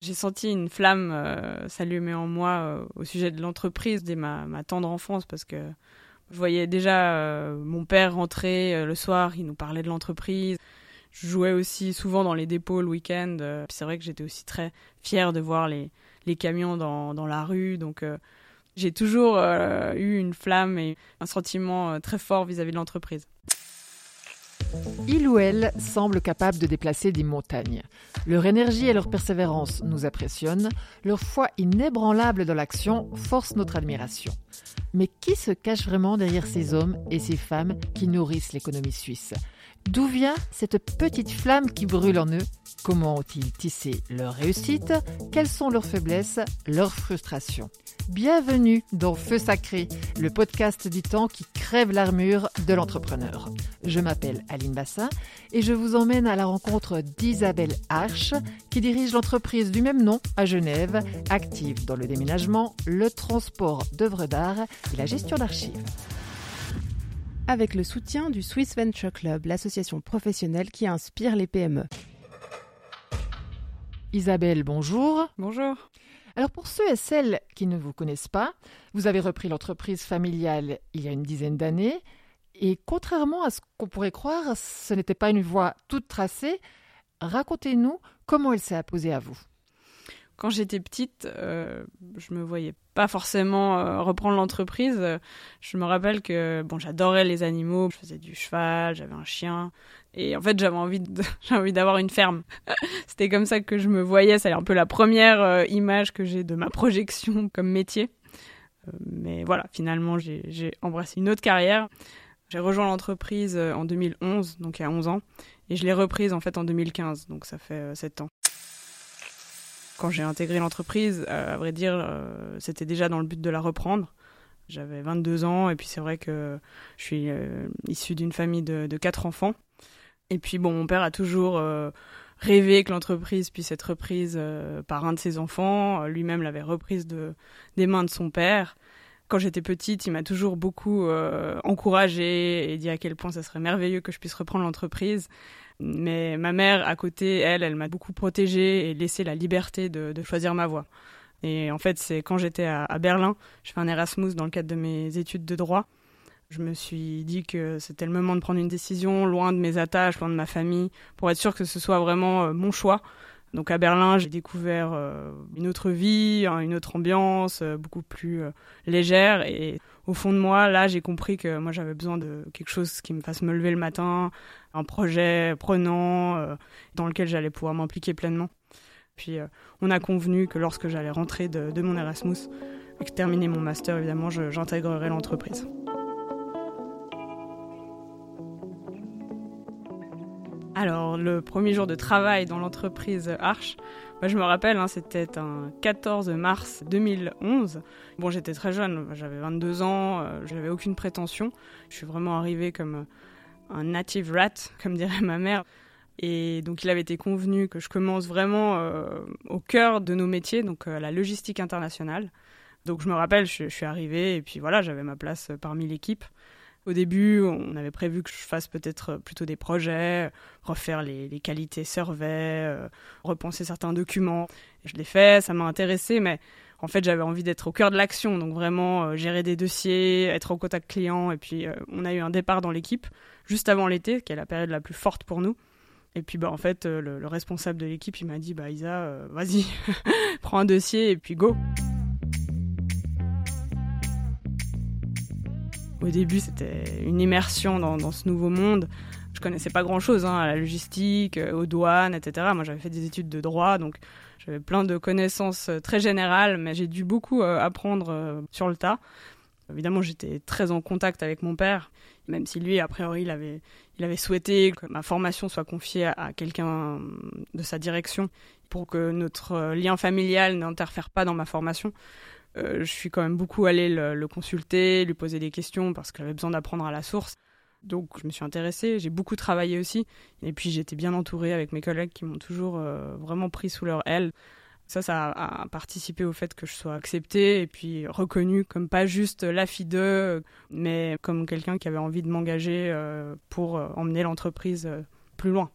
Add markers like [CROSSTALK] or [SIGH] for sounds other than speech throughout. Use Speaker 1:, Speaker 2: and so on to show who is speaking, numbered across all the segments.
Speaker 1: J'ai senti une flamme s'allumer en moi au sujet de l'entreprise dès ma, tendre enfance parce que je voyais déjà mon père rentrer le soir, il nous parlait de l'entreprise. Je jouais aussi souvent dans les dépôts le week-end. c'est vrai que j'étais aussi très fière de voir les, camions dans, la rue. Donc j'ai toujours euh, eu une flamme et un sentiment euh, très fort vis-à-vis de l'entreprise.
Speaker 2: Il ou elle semble capable de déplacer des montagnes. Leur énergie et leur persévérance nous impressionnent, leur foi inébranlable dans l'action force notre admiration. Mais qui se cache vraiment derrière ces hommes et ces femmes qui nourrissent l'économie suisse? D'où vient cette petite flamme qui brûle en eux? Comment ont-ils tissé leur réussite? Quelles sont leurs faiblesses, leurs frustrations? Bienvenue dans Feu Sacré, le podcast du temps qui crève l'armure de l'entrepreneur. Je m'appelle Aline Bassin et je vous emmène à la rencontre d'Isabelle Arche, qui dirige l'entreprise du même nom à Genève, active dans le déménagement, le transport d'œuvres d'art et la gestion d'archives
Speaker 3: avec le soutien du Swiss Venture Club, l'association professionnelle qui inspire les PME.
Speaker 2: Isabelle, bonjour.
Speaker 1: Bonjour.
Speaker 2: Alors pour ceux et celles qui ne vous connaissent pas, vous avez repris l'entreprise familiale il y a une dizaine d'années et contrairement à ce qu'on pourrait croire, ce n'était pas une voie toute tracée. Racontez-nous comment elle s'est apposée à vous
Speaker 1: quand j'étais petite, euh, je me voyais pas forcément euh, reprendre l'entreprise. Je me rappelle que bon, j'adorais les animaux. Je faisais du cheval, j'avais un chien, et en fait, j'avais envie, [LAUGHS] d'avoir une ferme. [LAUGHS] C'était comme ça que je me voyais. C'est un peu la première euh, image que j'ai de ma projection comme métier. Euh, mais voilà, finalement, j'ai embrassé une autre carrière. J'ai rejoint l'entreprise en 2011, donc il y a 11 ans, et je l'ai reprise en fait en 2015, donc ça fait 7 ans quand j'ai intégré l'entreprise, euh, à vrai dire, euh, c'était déjà dans le but de la reprendre. J'avais 22 ans et puis c'est vrai que je suis euh, issue d'une famille de, quatre enfants. Et puis bon, mon père a toujours rêvé que l'entreprise puisse être reprise par un de ses enfants. Lui-même l'avait reprise de, des mains de son père. Quand j'étais petite, il m'a toujours beaucoup encouragée et dit à quel point ça serait merveilleux que je puisse reprendre l'entreprise. Mais ma mère, à côté, elle, elle m'a beaucoup protégée et laissé la liberté de, choisir ma voie. Et en fait, c'est quand j'étais à, Berlin, je fais un Erasmus dans le cadre de mes études de droit. Je me suis dit que c'était le moment de prendre une décision loin de mes attaches, loin de ma famille, pour être sûr que ce soit vraiment euh, mon choix. Donc à Berlin, j'ai découvert euh, une autre vie, hein, une autre ambiance, euh, beaucoup plus légère. Et au fond de moi, là, j'ai compris que moi, j'avais besoin de quelque chose qui me fasse me lever le matin, un projet prenant euh, dans lequel j'allais pouvoir m'impliquer pleinement. Puis euh, on a convenu que lorsque j'allais rentrer de, mon Erasmus et que terminer mon master, évidemment, j'intégrerai l'entreprise. Alors, le premier jour de travail dans l'entreprise Arch, bah, je me rappelle, hein, c'était un 14 mars 2011. Bon, j'étais très jeune, j'avais 22 ans, euh, je n'avais aucune prétention. Je suis vraiment arrivée comme un native rat, comme dirait ma mère. Et donc il avait été convenu que je commence vraiment euh, au cœur de nos métiers, donc euh, la logistique internationale. Donc je me rappelle, je, suis arrivée et puis voilà, j'avais ma place parmi l'équipe. Au début, on avait prévu que je fasse peut-être plutôt des projets, refaire les, qualités survey, euh, repenser certains documents. je l'ai fait, ça m'a intéressé, mais en fait, j'avais envie d'être au cœur de l'action, donc vraiment euh, gérer des dossiers, être en contact client. Et puis, euh, on a eu un départ dans l'équipe juste avant l'été, qui est la période la plus forte pour nous. Et puis, bah, en fait, euh, le, responsable de l'équipe, il m'a dit, bah, Isa, vas-y, [LAUGHS] prends un dossier et puis go. Au début, c'était une immersion dans, ce nouveau monde. Je connaissais pas grand-chose hein, à la logistique, aux douanes, etc. Moi, j'avais fait des études de droit, donc j'avais plein de connaissances euh, très générales, mais j'ai dû beaucoup euh, apprendre euh, sur le tas. Évidemment, j'étais très en contact avec mon père, même si lui, a priori, il avait, il avait souhaité que ma formation soit confiée à, quelqu'un de sa direction pour que notre lien familial n'interfère pas dans ma formation. Je suis quand même beaucoup allée le, consulter, lui poser des questions parce que j'avais besoin d'apprendre à la source. Donc je me suis intéressée, j'ai beaucoup travaillé aussi. Et puis j'étais bien entourée avec mes collègues qui m'ont toujours euh, vraiment pris sous leur aile. Ça, ça a, participé au fait que je sois acceptée et puis reconnue comme pas juste la fille d'eux, mais comme quelqu'un qui avait envie de m'engager euh, pour euh, emmener l'entreprise plus loin.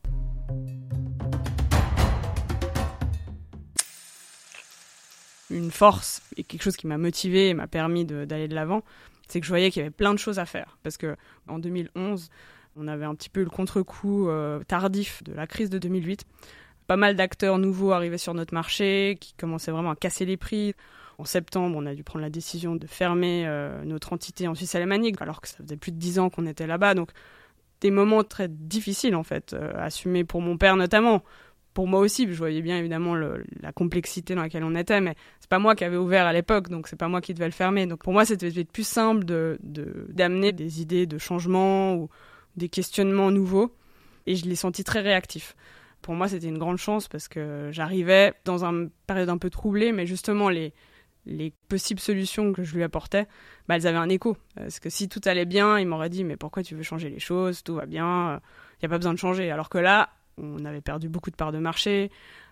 Speaker 1: Une force et quelque chose qui m'a motivé et m'a permis d'aller de l'avant, c'est que je voyais qu'il y avait plein de choses à faire. Parce que en 2011, on avait un petit peu le contre-coup euh, tardif de la crise de 2008. Pas mal d'acteurs nouveaux arrivaient sur notre marché qui commençaient vraiment à casser les prix. En septembre, on a dû prendre la décision de fermer euh, notre entité en Suisse alémanique, alors que ça faisait plus de dix ans qu'on était là-bas. Donc, des moments très difficiles, en fait, euh, assumés pour mon père notamment. Pour moi aussi, je voyais bien évidemment la complexité dans laquelle on était, mais c'est pas moi qui avais ouvert à l'époque, donc c'est pas moi qui devais le fermer. Donc pour moi, c'était plus simple d'amener des idées de changement ou des questionnements nouveaux, et je l'ai senti très réactif pour moi, c'était une grande chance parce que j'arrivais dans une période un peu troublée, mais justement, les, les possibles solutions que je lui apportais, bah, elles avaient un écho. Parce que si tout allait bien, il m'aurait dit Mais pourquoi tu veux changer les choses? Tout va bien, il n'y a pas besoin de changer. Alors que là, on avait perdu beaucoup de parts de marché,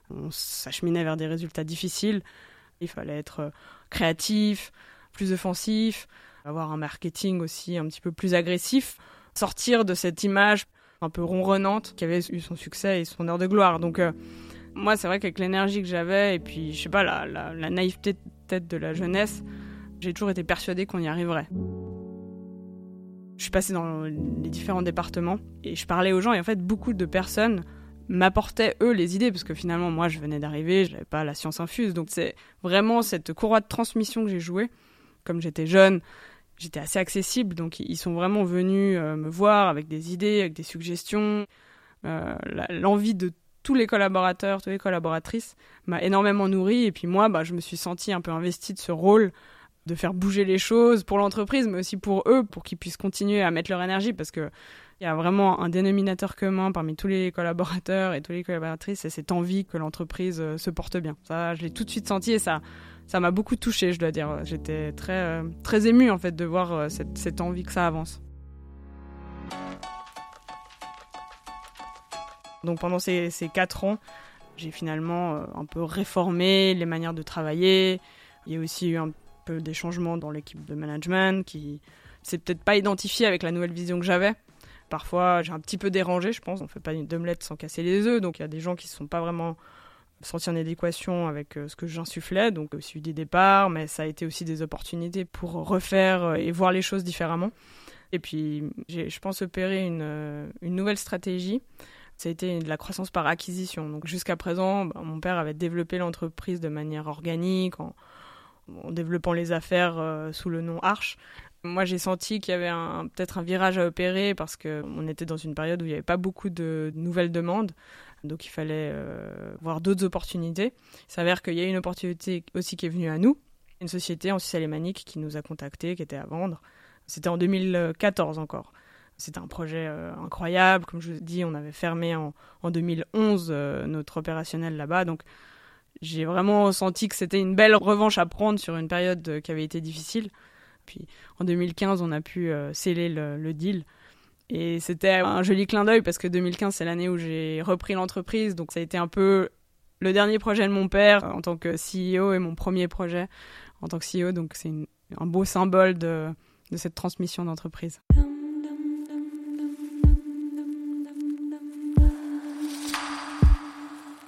Speaker 1: on s'acheminait vers des résultats difficiles. Il fallait être créatif, plus offensif, avoir un marketing aussi un petit peu plus agressif, sortir de cette image un peu ronronnante qui avait eu son succès et son heure de gloire. Donc, euh, moi, c'est vrai qu'avec l'énergie que j'avais et puis, je sais pas, la, la, naïveté peut-être de la jeunesse, j'ai toujours été persuadée qu'on y arriverait. Je suis passée dans les différents départements et je parlais aux gens et en fait, beaucoup de personnes m'apportaient eux les idées parce que finalement moi je venais d'arriver, je n'avais pas la science infuse donc c'est vraiment cette courroie de transmission que j'ai jouée comme j'étais jeune, j'étais assez accessible, donc ils sont vraiment venus euh, me voir avec des idées, avec des suggestions. Euh, l'envie de tous les collaborateurs, toutes les collaboratrices m'a énormément nourri. Et puis moi, bah, je me suis sentie un peu investie de ce rôle de faire bouger les choses pour l'entreprise, mais aussi pour eux, pour qu'ils puissent continuer à mettre leur énergie, parce que il y a vraiment un dénominateur commun parmi tous les collaborateurs et toutes les collaboratrices, c'est cette envie que l'entreprise euh, se porte bien. Ça, je l'ai tout de suite senti et ça, ça m'a beaucoup touchée, je dois dire. J'étais très, euh, très émue en fait de voir euh, cette, cette envie que ça avance. Donc pendant ces, ces quatre ans, j'ai finalement un peu réformé les manières de travailler. Il y a aussi eu un peu des changements dans l'équipe de management qui s'est peut-être pas identifié avec la nouvelle vision que j'avais. Parfois, j'ai un petit peu dérangé, je pense. On fait pas une omelette sans casser les œufs, donc il y a des gens qui ne sont pas vraiment senti en adéquation avec euh, ce que j'insufflais, donc aussi eu des départs, mais ça a été aussi des opportunités pour refaire euh, et voir les choses différemment. Et puis, j'ai, je pense, opérer une, euh, nouvelle stratégie. Ça a été de la croissance par acquisition. Donc, jusqu'à présent, bah, mon père avait développé l'entreprise de manière organique, en développant les affaires sous le nom Arch. Moi, j'ai senti qu'il y avait peut-être un virage à opérer parce qu'on était dans une période où il n'y avait pas beaucoup de nouvelles demandes. Donc il fallait euh, voir d'autres opportunités. Il s'avère qu'il y a une opportunité aussi qui est venue à nous, une société en Suisse qui nous a contactés, qui était à vendre. C'était en 2014 encore. C'était un projet euh, incroyable. Comme je vous dit, on avait fermé en, 2011 euh, notre opérationnel là-bas. Donc j'ai vraiment senti que c'était une belle revanche à prendre sur une période qui avait été difficile. Puis en 2015, on a pu sceller le deal. Et c'était un joli clin d'œil parce que 2015, c'est l'année où j'ai repris l'entreprise. Donc ça a été un peu le dernier projet de mon père en tant que CEO et mon premier projet en tant que CEO. Donc c'est un beau symbole de, de cette transmission d'entreprise.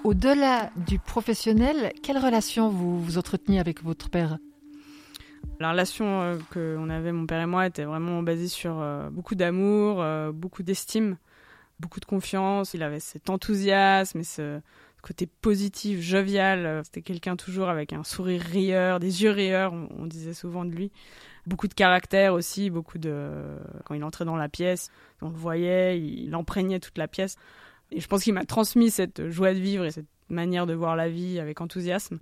Speaker 2: Au-delà du professionnel, quelle relation vous vous entreteniez avec votre père?
Speaker 1: La relation euh, qu'on avait, mon père et moi, était vraiment basée sur euh, beaucoup d'amour, euh, beaucoup d'estime, beaucoup de confiance. Il avait cet enthousiasme et ce côté positif, jovial. C'était quelqu'un toujours avec un sourire rieur, des yeux rieurs, on, disait souvent de lui. Beaucoup de caractère aussi, beaucoup de... Quand il entrait dans la pièce, on le voyait, il imprégnait toute la pièce. Et je pense qu'il m'a transmis cette joie de vivre et cette manière de voir la vie avec enthousiasme.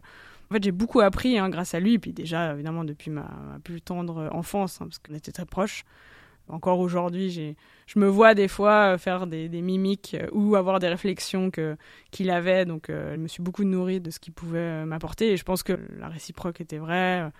Speaker 1: En fait, j'ai beaucoup appris hein, grâce à lui, puis déjà, évidemment, depuis ma, plus tendre enfance, hein, parce qu'on était très proches. Encore aujourd'hui, je me vois des fois euh, faire des, mimiques euh, ou avoir des réflexions qu'il avait. Donc, euh, je me suis beaucoup nourrie de ce qu'il pouvait m'apporter. Et je pense que la réciproque était vraie.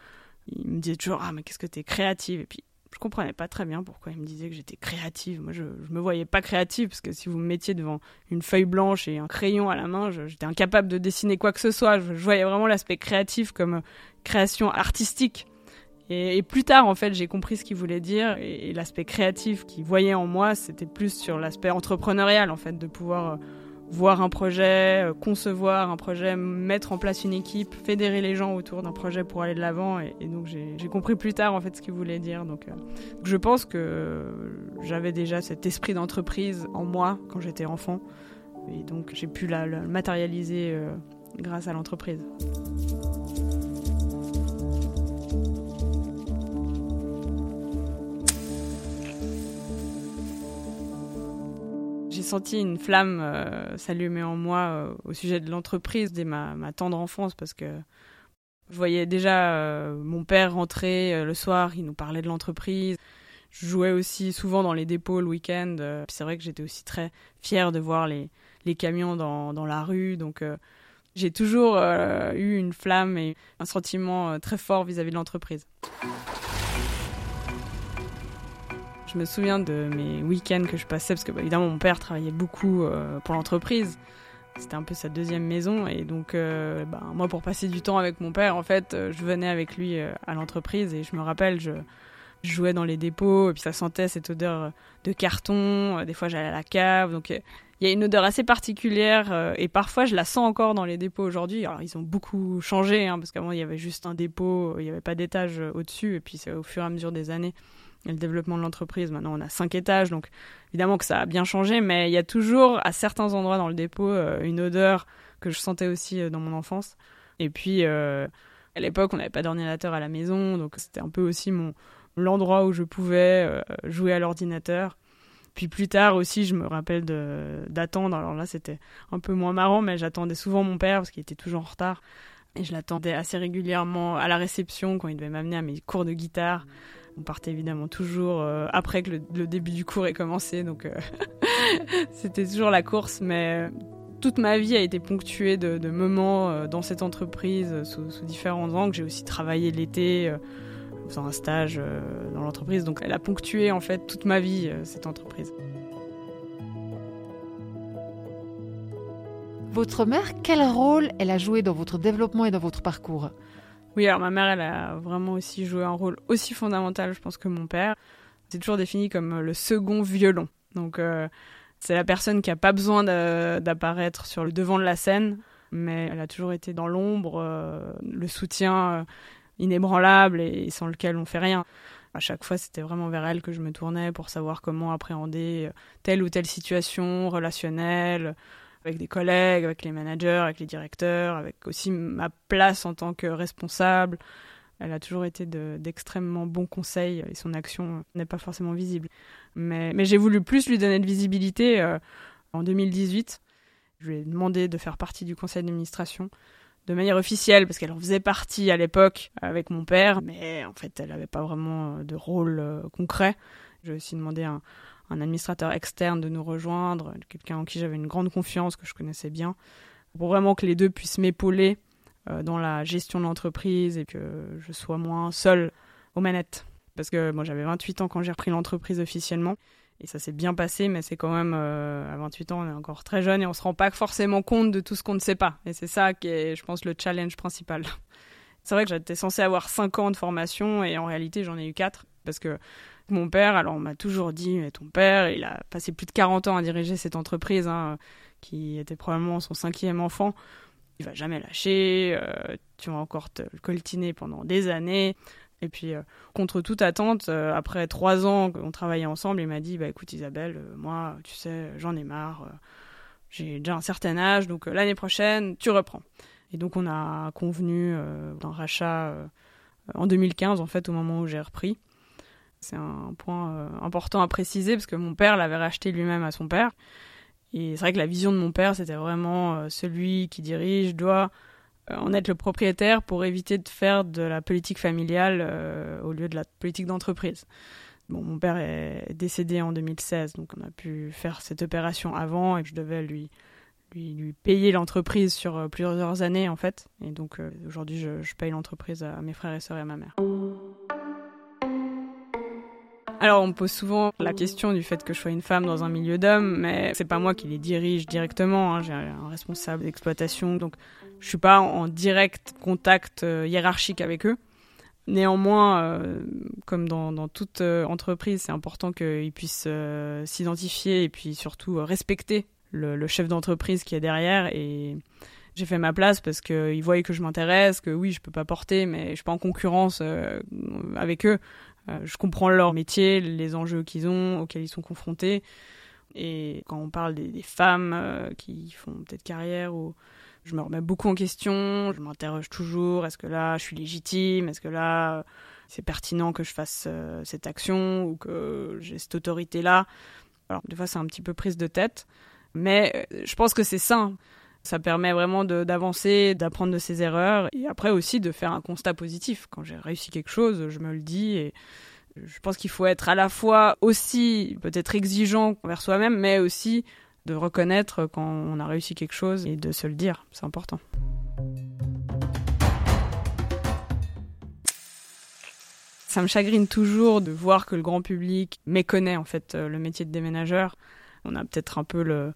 Speaker 1: Il me disait toujours Ah, mais qu'est-ce que tu es créative Et je comprenais pas très bien pourquoi il me disait que j'étais créative. Moi, je, je me voyais pas créative parce que si vous me mettiez devant une feuille blanche et un crayon à la main, j'étais incapable de dessiner quoi que ce soit. Je, voyais vraiment l'aspect créatif comme création artistique. Et, plus tard, en fait, j'ai compris ce qu'il voulait dire et, l'aspect créatif qu'il voyait en moi, c'était plus sur l'aspect entrepreneurial, en fait, de pouvoir euh, voir un projet, euh, concevoir un projet, mettre en place une équipe, fédérer les gens autour d'un projet pour aller de l'avant. Et, donc j'ai compris plus tard en fait ce qu'il voulait dire. Donc euh, je pense que j'avais déjà cet esprit d'entreprise en moi quand j'étais enfant. Et donc j'ai pu la, matérialiser euh, grâce à l'entreprise. Senti une flamme euh, s'allumer en moi euh, au sujet de l'entreprise dès ma, tendre enfance parce que je voyais déjà euh, mon père rentrer le soir, il nous parlait de l'entreprise. Je jouais aussi souvent dans les dépôts le week-end. c'est vrai que j'étais aussi très fière de voir les, camions dans, dans la rue. Donc j'ai toujours eu une flamme et un sentiment très fort vis à -vis de l'entreprise. Je me souviens de mes week-ends que je passais, parce que bah, évidemment mon père travaillait beaucoup euh, pour l'entreprise. C'était un peu sa deuxième maison. Et donc, euh, bah, moi, pour passer du temps avec mon père, en fait, euh, je venais avec lui à l'entreprise. Et je me rappelle, je, jouais dans les dépôts, et puis ça sentait cette odeur de carton. Des fois, j'allais à la cave. Donc, il y a une odeur assez particulière. et parfois, je la sens encore dans les dépôts aujourd'hui. Alors, ils ont beaucoup changé, hein, parce qu'avant, il y avait juste un dépôt, il n'y avait pas d'étage au-dessus. Et puis, c'est au fur et à mesure des années et le développement de l'entreprise. Maintenant, on a cinq étages, donc évidemment que ça a bien changé, mais il y a toujours à certains endroits dans le dépôt euh, une odeur que je sentais aussi euh, dans mon enfance. Et puis, euh, à l'époque, on n'avait pas d'ordinateur à la maison, donc c'était un peu aussi mon l'endroit où je pouvais jouer à l'ordinateur. Puis plus tard aussi, je me rappelle d'attendre. Alors là, c'était un peu moins marrant, mais j'attendais souvent mon père parce qu'il était toujours en retard. Et je l'attendais assez régulièrement à la réception quand il devait m'amener à mes cours de guitare. On partait évidemment toujours euh, après que le, début du cours ait commencé, donc euh, [LAUGHS] c'était toujours la course. Mais euh, toute ma vie a été ponctuée de, moments dans cette entreprise sous, différents angles. J'ai aussi travaillé l'été en faisant un stage dans l'entreprise, donc elle a ponctué en fait toute ma vie cette entreprise.
Speaker 2: Votre mère, quel rôle elle a joué dans votre développement et dans votre parcours?
Speaker 1: Oui, alors ma mère, elle a vraiment aussi joué un rôle aussi fondamental, je pense, que mon père. C'est toujours défini comme le second violon. Donc, euh, c'est la personne qui n'a pas besoin d'apparaître sur le devant de la scène, mais elle a toujours été dans l'ombre, euh, le soutien euh, inébranlable et sans lequel on fait rien. À chaque fois, c'était vraiment vers elle que je me tournais pour savoir comment appréhender telle ou telle situation relationnelle, avec des collègues, avec les managers, avec les directeurs, avec aussi ma place en tant que responsable. Elle a toujours été d'extrêmement bons conseils et son action n'est pas forcément visible. Mais, j'ai voulu plus lui donner de visibilité euh, en 2018. Je lui ai demandé de faire partie du conseil d'administration de manière officielle parce qu'elle en faisait partie à l'époque avec mon père, mais en fait elle n'avait pas vraiment de rôle euh, concret. J'ai aussi demandé un, un administrateur externe de nous rejoindre, quelqu'un en qui j'avais une grande confiance, que je connaissais bien, pour vraiment que les deux puissent m'épauler euh, dans la gestion de l'entreprise et que je sois moins seule aux manettes. Parce que moi j'avais 28 ans quand j'ai repris l'entreprise officiellement. Et ça s'est bien passé, mais c'est quand même, euh, à 28 ans, on est encore très jeune et on se rend pas forcément compte de tout ce qu'on ne sait pas. Et c'est ça qui est, je pense, le challenge principal. C'est vrai que j'étais censée avoir 5 ans de formation et en réalité j'en ai eu 4 parce que mon père, alors on m'a toujours dit, mais ton père, il a passé plus de 40 ans à diriger cette entreprise, hein, qui était probablement son cinquième enfant. Il va jamais lâcher, euh, tu vas encore te coltiner pendant des années. Et puis, euh, contre toute attente, euh, après trois ans qu'on travaillait ensemble, il m'a dit, bah écoute Isabelle, moi, tu sais, j'en ai marre, j'ai déjà un certain âge, donc l'année prochaine, tu reprends. Et donc on a convenu d'un rachat en 2015, en fait, au moment où j'ai repris. C'est un point euh, important à préciser parce que mon père l'avait racheté lui-même à son père. Et c'est vrai que la vision de mon père, c'était vraiment euh, celui qui dirige doit euh, en être le propriétaire pour éviter de faire de la politique familiale au lieu de la politique d'entreprise. Bon, mon père est décédé en 2016, donc on a pu faire cette opération avant et je devais lui, lui, payer l'entreprise sur plusieurs années en fait. Et donc aujourd'hui, je paye l'entreprise à mes frères et sœurs et à ma mère. Alors, on me pose souvent la question du fait que je sois une femme dans un milieu d'hommes, mais c'est pas moi qui les dirige directement. Hein. J'ai un responsable d'exploitation, donc je suis pas en direct contact euh, hiérarchique avec eux. Néanmoins, euh, comme dans, toute euh, entreprise, c'est important qu'ils puissent s'identifier et puis surtout respecter le, chef d'entreprise qui est derrière et j'ai fait ma place parce qu'ils voyaient que je m'intéresse, que oui, je peux pas porter, mais je suis pas en concurrence avec eux. Euh, je comprends leur métier, les enjeux qu'ils ont, auxquels ils sont confrontés. Et quand on parle des, femmes euh, qui font peut-être carrière, je me remets beaucoup en question, je m'interroge toujours, est-ce que là je suis légitime, est-ce que là c'est pertinent que je fasse cette action ou que j'ai cette autorité-là? Alors des fois c'est un petit peu prise de tête, mais je pense que c'est sain. Ça permet vraiment d'avancer, d'apprendre de ses erreurs et après aussi de faire un constat positif. Quand j'ai réussi quelque chose, je me le dis et je pense qu'il faut être à la fois aussi peut-être exigeant envers soi-même, mais aussi de reconnaître quand on a réussi quelque chose et de se le dire. C'est important. Ça me chagrine toujours de voir que le grand public méconnaît en fait le métier de déménageur. On a peut-être un peu le,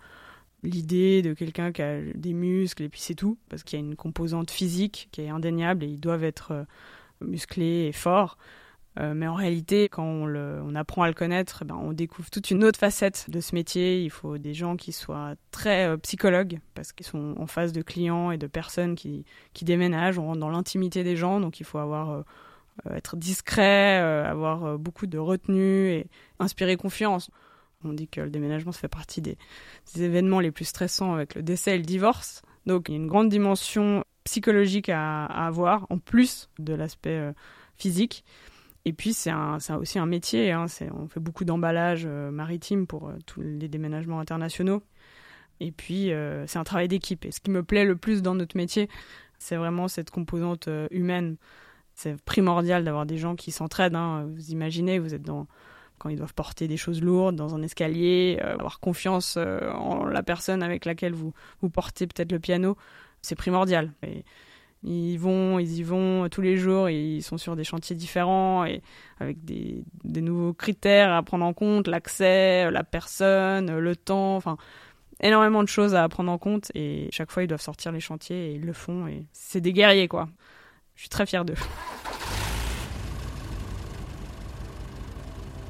Speaker 1: l'idée de quelqu'un qui a des muscles et puis c'est tout, parce qu'il y a une composante physique qui est indéniable et ils doivent être euh, musclés et forts. Euh, mais en réalité, quand on, apprend à le connaître, ben, on découvre toute une autre facette de ce métier. Il faut des gens qui soient très euh, psychologues, parce qu'ils sont en face de clients et de personnes qui, qui déménagent. On rentre dans l'intimité des gens, donc il faut avoir, être discret, avoir beaucoup de retenue et inspirer confiance. On dit que le déménagement, ça fait partie des, événements les plus stressants avec le décès et le divorce. Donc il y a une grande dimension psychologique à, avoir, en plus de l'aspect euh, physique. Et puis c'est aussi un métier, hein. on fait beaucoup d'emballage euh, maritime pour euh, tous les déménagements internationaux. Et puis c'est un travail d'équipe. Et ce qui me plaît le plus dans notre métier, c'est vraiment cette composante humaine. C'est primordial d'avoir des gens qui s'entraident. Hein. Vous imaginez, vous êtes dans quand ils doivent porter des choses lourdes dans un escalier, euh, avoir confiance euh, en la personne avec laquelle vous, vous portez peut-être le piano, c'est primordial. Et ils vont, ils y vont tous les jours, et ils sont sur des chantiers différents et avec des, des nouveaux critères à prendre en compte, l'accès, la personne, le temps, enfin énormément de choses à prendre en compte et chaque fois ils doivent sortir les chantiers et ils le font et c'est des guerriers quoi. Je suis très fière d'eux.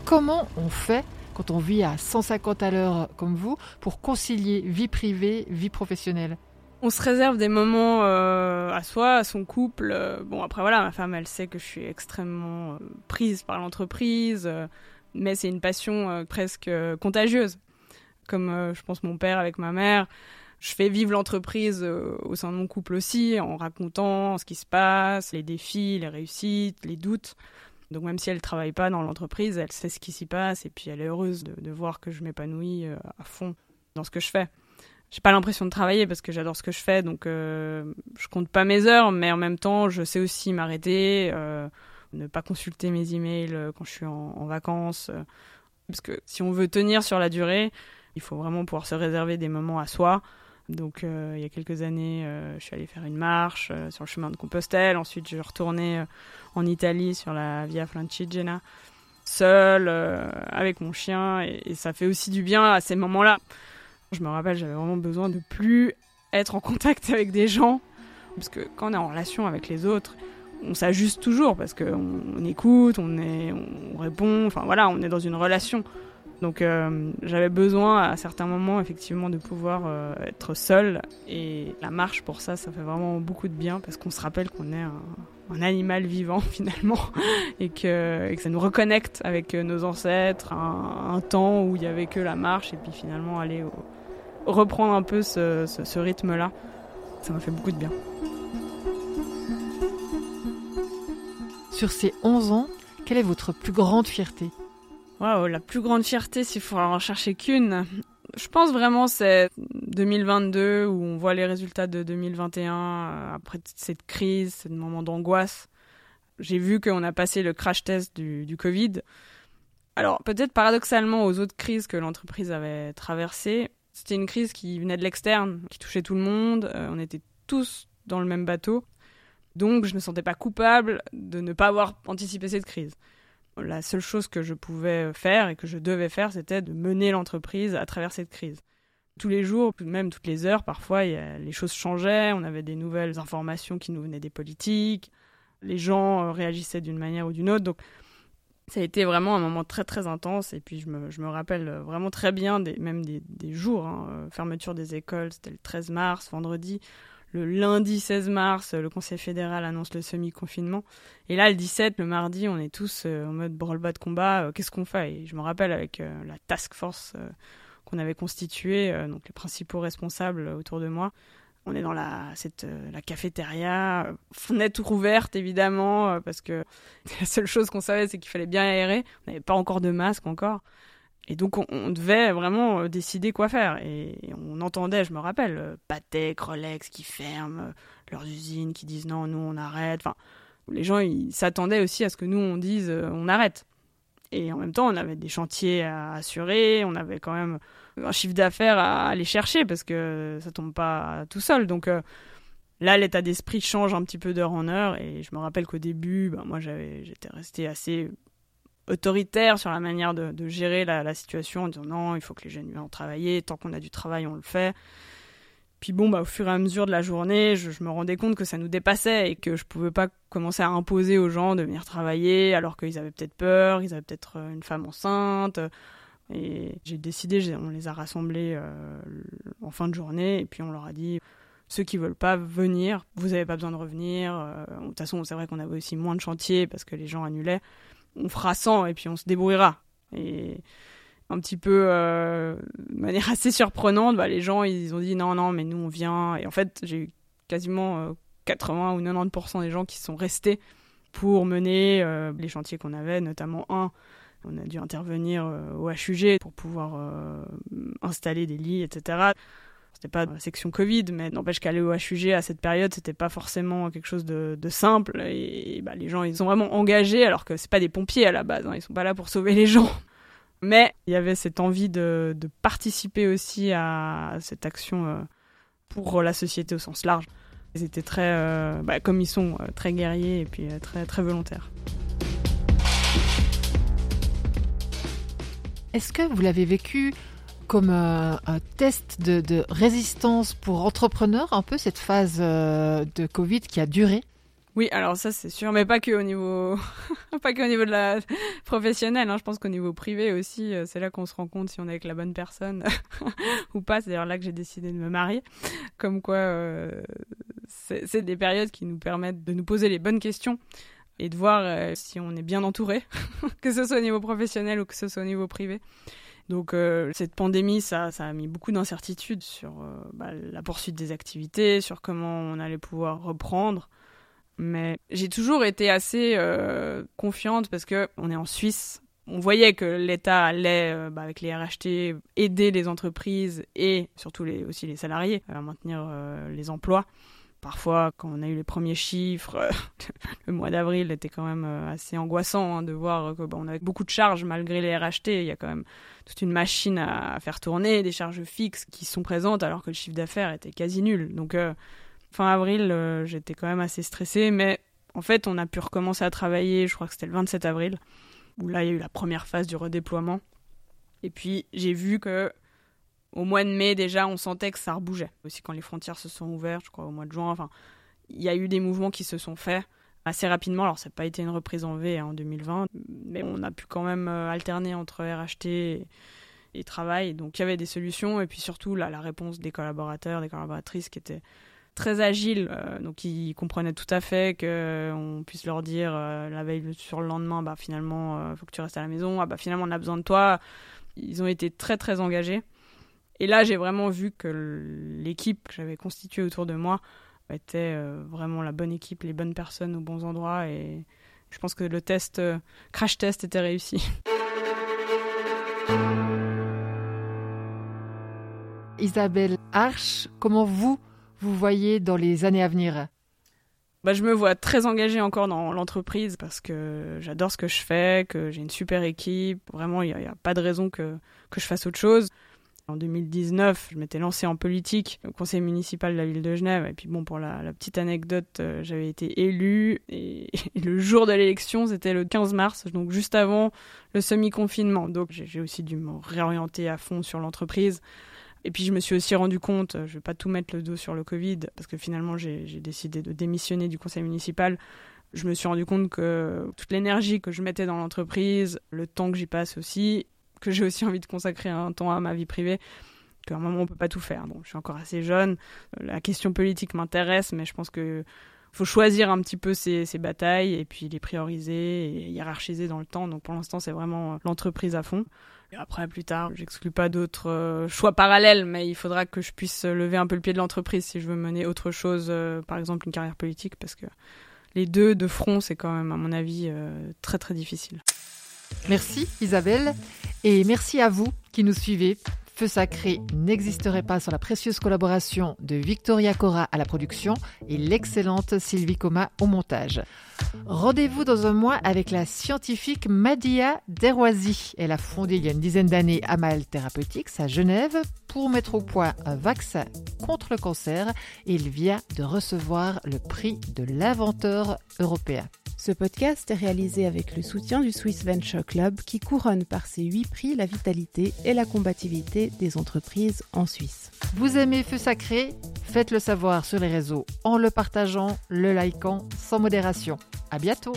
Speaker 2: Comment on fait quand on vit à 150 à l'heure comme vous pour concilier vie privée, vie professionnelle
Speaker 1: on se réserve des moments euh, à soi, à son couple. Euh, bon, après voilà, ma femme, elle sait que je suis extrêmement euh, prise par l'entreprise, mais c'est une passion presque contagieuse. Comme je pense mon père avec ma mère, je fais vivre l'entreprise au sein de mon couple aussi, en racontant ce qui se passe, les défis, les réussites, les doutes. Donc même si elle ne travaille pas dans l'entreprise, elle sait ce qui s'y passe et puis elle est heureuse de, voir que je m'épanouis euh, à fond dans ce que je fais. J'ai pas l'impression de travailler parce que j'adore ce que je fais, donc euh, je compte pas mes heures, mais en même temps, je sais aussi m'arrêter, euh, ne pas consulter mes emails quand je suis en vacances, parce que si on veut tenir sur la durée, il faut vraiment pouvoir se réserver des moments à soi. Donc euh, il y a quelques années, euh, je suis allée faire une marche euh, sur le chemin de Compostelle. Ensuite, je retournée en Italie sur la Via Francigena, seule, avec mon chien. Et, ça fait aussi du bien à ces moments-là. Je me rappelle, j'avais vraiment besoin de plus être en contact [LAUGHS] avec des gens. Parce que quand on est en relation avec les autres, on s'ajuste toujours parce qu'on on écoute, on, on répond, enfin voilà, on est dans une relation. Donc euh, j'avais besoin à certains moments effectivement de pouvoir euh, être seule et la marche pour ça, ça fait vraiment beaucoup de bien parce qu'on se rappelle qu'on est un, animal vivant [LAUGHS] finalement. Et que, ça nous reconnecte avec euh, nos ancêtres, un, temps où il y avait que la marche et puis finalement aller reprendre un peu ce, ce rythme-là, ça m'a fait beaucoup de bien.
Speaker 2: Sur ces 11 ans, quelle est votre plus grande fierté?
Speaker 1: La plus grande fierté, s'il faut en chercher qu'une. Je pense vraiment c'est 2022 où on voit les résultats de 2021 euh, après cette crise, ce moment d'angoisse. J'ai vu qu'on a passé le crash test du, du Covid. Alors peut-être paradoxalement aux autres crises que l'entreprise avait traversées, c'était une crise qui venait de l'externe, qui touchait tout le monde. Euh, on était tous dans le même bateau. Donc je ne me sentais pas coupable de ne pas avoir anticipé cette crise la seule chose que je pouvais faire et que je devais faire, c'était de mener l'entreprise à travers cette crise. Tous les jours, même toutes les heures, parfois, les choses changeaient, on avait des nouvelles informations qui nous venaient des politiques, les gens euh, réagissaient d'une manière ou d'une autre. Donc, Ça a été vraiment un moment très très intense et puis je me, rappelle vraiment très bien des, même des, jours, hein, fermeture des écoles, c'était le 13 mars, vendredi. Le lundi 16 mars, le Conseil fédéral annonce le semi-confinement. Et là, le 17, le mardi, on est tous en mode branle-bas de combat. Qu'est-ce qu'on fait? Et je me rappelle avec la task force qu'on avait constituée, donc les principaux responsables autour de moi, on est dans la, cette, euh, la cafétéria, fenêtre ouverte évidemment, euh, parce que [LAUGHS] la seule chose qu'on savait, c'est qu'il fallait bien aérer. On n'avait pas encore de masque encore. Et donc on, devait vraiment euh, décider quoi faire. Et, on entendait, je me rappelle, Patek, Rolex qui ferment leurs usines, qui disent non, nous on arrête. Enfin, les gens ils s'attendaient aussi à ce que nous on dise on arrête. Et en même temps, on avait des chantiers à assurer, on avait quand même un chiffre d'affaires à aller chercher parce que ça tombe pas tout seul. Donc euh, là, l'état d'esprit change un petit peu d'heure en heure. Et je me rappelle qu'au début, ben, moi, j'étais resté assez autoritaire sur la manière de, gérer la, situation en disant non, il faut que les jeunes viennent travailler, tant qu'on a du travail, on le fait. Puis bon, bah, au fur et à mesure de la journée, je, me rendais compte que ça nous dépassait et que je pouvais pas commencer à imposer aux gens de venir travailler alors qu'ils avaient peut-être peur, ils avaient peut-être euh, une femme enceinte. Et j'ai décidé, on les a rassemblés euh, en fin de journée et puis on leur a dit ceux qui veulent pas venir, vous avez pas besoin de revenir. Euh, de toute façon, c'est vrai qu'on avait aussi moins de chantiers parce que les gens annulaient. On fera 100 et puis on se débrouillera. Et un petit peu euh, de manière [LAUGHS] assez surprenante, bah, les gens ils ont dit non, non, mais nous on vient. Et en fait, j'ai eu quasiment 80 euh, ou 90% des gens qui sont restés pour mener euh, les chantiers qu'on avait, notamment un. On a dû intervenir au HUG pour pouvoir installer des lits, etc. C'était pas la section Covid, mais n'empêche qu'aller au HUG à cette période, c'était pas forcément quelque chose de, simple. Et, bah, les gens, ils sont vraiment engagés, alors que c'est pas des pompiers à la base. Hein. Ils sont pas là pour sauver les gens. Mais il y avait cette envie de, participer aussi à cette action euh, pour la société au sens large. Ils étaient très, euh, bah, comme ils sont, euh, très guerriers et puis très, très volontaires.
Speaker 2: Est-ce que vous l'avez vécu comme un, test de, résistance pour entrepreneurs, un peu cette phase de Covid qui a duré
Speaker 1: oui, alors ça c'est sûr, mais pas que au niveau, [LAUGHS] pas que au niveau de la professionnelle. Hein. Je pense qu'au niveau privé aussi, euh, c'est là qu'on se rend compte si on est avec la bonne personne [LAUGHS] ou pas. C'est d'ailleurs là que j'ai décidé de me marier. Comme quoi, euh, c'est des périodes qui nous permettent de nous poser les bonnes questions et de voir euh, si on est bien entouré, [LAUGHS] que ce soit au niveau professionnel ou que ce soit au niveau privé. Donc cette pandémie, ça, a mis beaucoup d'incertitudes sur bah, la poursuite des activités, sur comment on allait pouvoir reprendre. Mais j'ai toujours été assez euh, confiante parce que on est en Suisse. On voyait que l'État allait, euh, bah, avec les RHT, aider les entreprises et surtout aussi les salariés à maintenir euh, les emplois. Parfois, quand on a eu les premiers chiffres, [LAUGHS] le mois d'avril était quand même assez angoissant hein, de voir que bah, avait beaucoup de charges malgré les RHT. Il y a quand même toute une machine à faire tourner, des charges fixes qui sont présentes alors que le chiffre d'affaires était quasi nul. Donc fin avril, euh, j'étais quand même assez stressée, mais en fait, on a pu recommencer à travailler, je crois que c'était le 27 avril, où là, il y a eu la première phase du redéploiement. Et puis, j'ai vu que au mois de mai, déjà, on sentait que ça rebougeait. Aussi, quand les frontières se sont ouvertes, je crois, au mois de juin, enfin, il y a eu des mouvements qui se sont faits assez rapidement. Alors, ça n'a pas été une reprise en V hein, en 2020, mais on a pu quand même euh, alterner entre RHT et, travail. Donc, il y avait des solutions, et puis surtout, là, la réponse des collaborateurs, des collaboratrices qui étaient très agile, euh, donc ils comprenaient tout à fait qu'on puisse leur dire euh, la veille sur le lendemain, bah finalement, euh, faut que tu restes à la maison, ah bah finalement on a besoin de toi. Ils ont été très très engagés. Et là, j'ai vraiment vu que l'équipe que j'avais constituée autour de moi était vraiment la bonne équipe, les bonnes personnes aux bons endroits, et je pense que le test, crash test, était réussi. [LAUGHS]
Speaker 2: Isabelle Arche, comment vous vous voyez dans les années à venir?
Speaker 1: Bah, je me vois très engagée encore dans l'entreprise parce que j'adore ce que je fais, que j'ai une super équipe. Vraiment, il n'y a, pas de raison que, que je fasse autre chose. En 2019, je m'étais lancée en politique au conseil municipal de la ville de Genève. Et puis bon, pour la, petite anecdote, euh, j'avais été élue et, [LAUGHS] et, le jour de l'élection, c'était le 15 mars, donc juste avant le semi-confinement. Donc j'ai aussi dû me réorienter à fond sur l'entreprise. Et puis je me suis aussi rendu compte, je vais pas tout mettre le dos sur le Covid, parce que finalement j'ai décidé de démissionner du conseil municipal. Je me suis rendu compte que toute l'énergie que je mettais dans l'entreprise, le temps que j'y passe aussi, que j'ai aussi envie de consacrer un temps à ma vie privée, qu'à un moment on peut pas tout faire. Bon, je suis encore assez jeune, la question politique m'intéresse, mais je pense que faut choisir un petit peu ses, batailles et puis les prioriser et hiérarchiser dans le temps. Donc pour l'instant, c'est vraiment l'entreprise à fond. Après, plus tard, j'exclus pas d'autres euh, choix parallèles, mais il faudra que je puisse lever un peu le pied de l'entreprise si je veux mener autre chose, euh, par exemple une carrière politique, parce que les deux de front, c'est quand même, à mon avis, euh, très très difficile.
Speaker 2: Merci Isabelle, et merci à vous qui nous suivez Feu Sacré n'existerait pas sans la précieuse collaboration de Victoria Cora à la production et l'excellente Sylvie Coma au montage. Rendez-vous dans un mois avec la scientifique Madia Deroisi. Elle a fondé il y a une dizaine d'années Amal Therapeutics à Genève pour mettre au point un vaccin contre le cancer et il vient de recevoir le prix de l'inventeur européen.
Speaker 3: Ce podcast est réalisé avec le soutien du Swiss Venture Club qui couronne par ses huit prix la vitalité et la combativité des entreprises en Suisse.
Speaker 2: Vous aimez Feu Sacré? Faites le savoir sur les réseaux en le partageant, le likant sans modération. À bientôt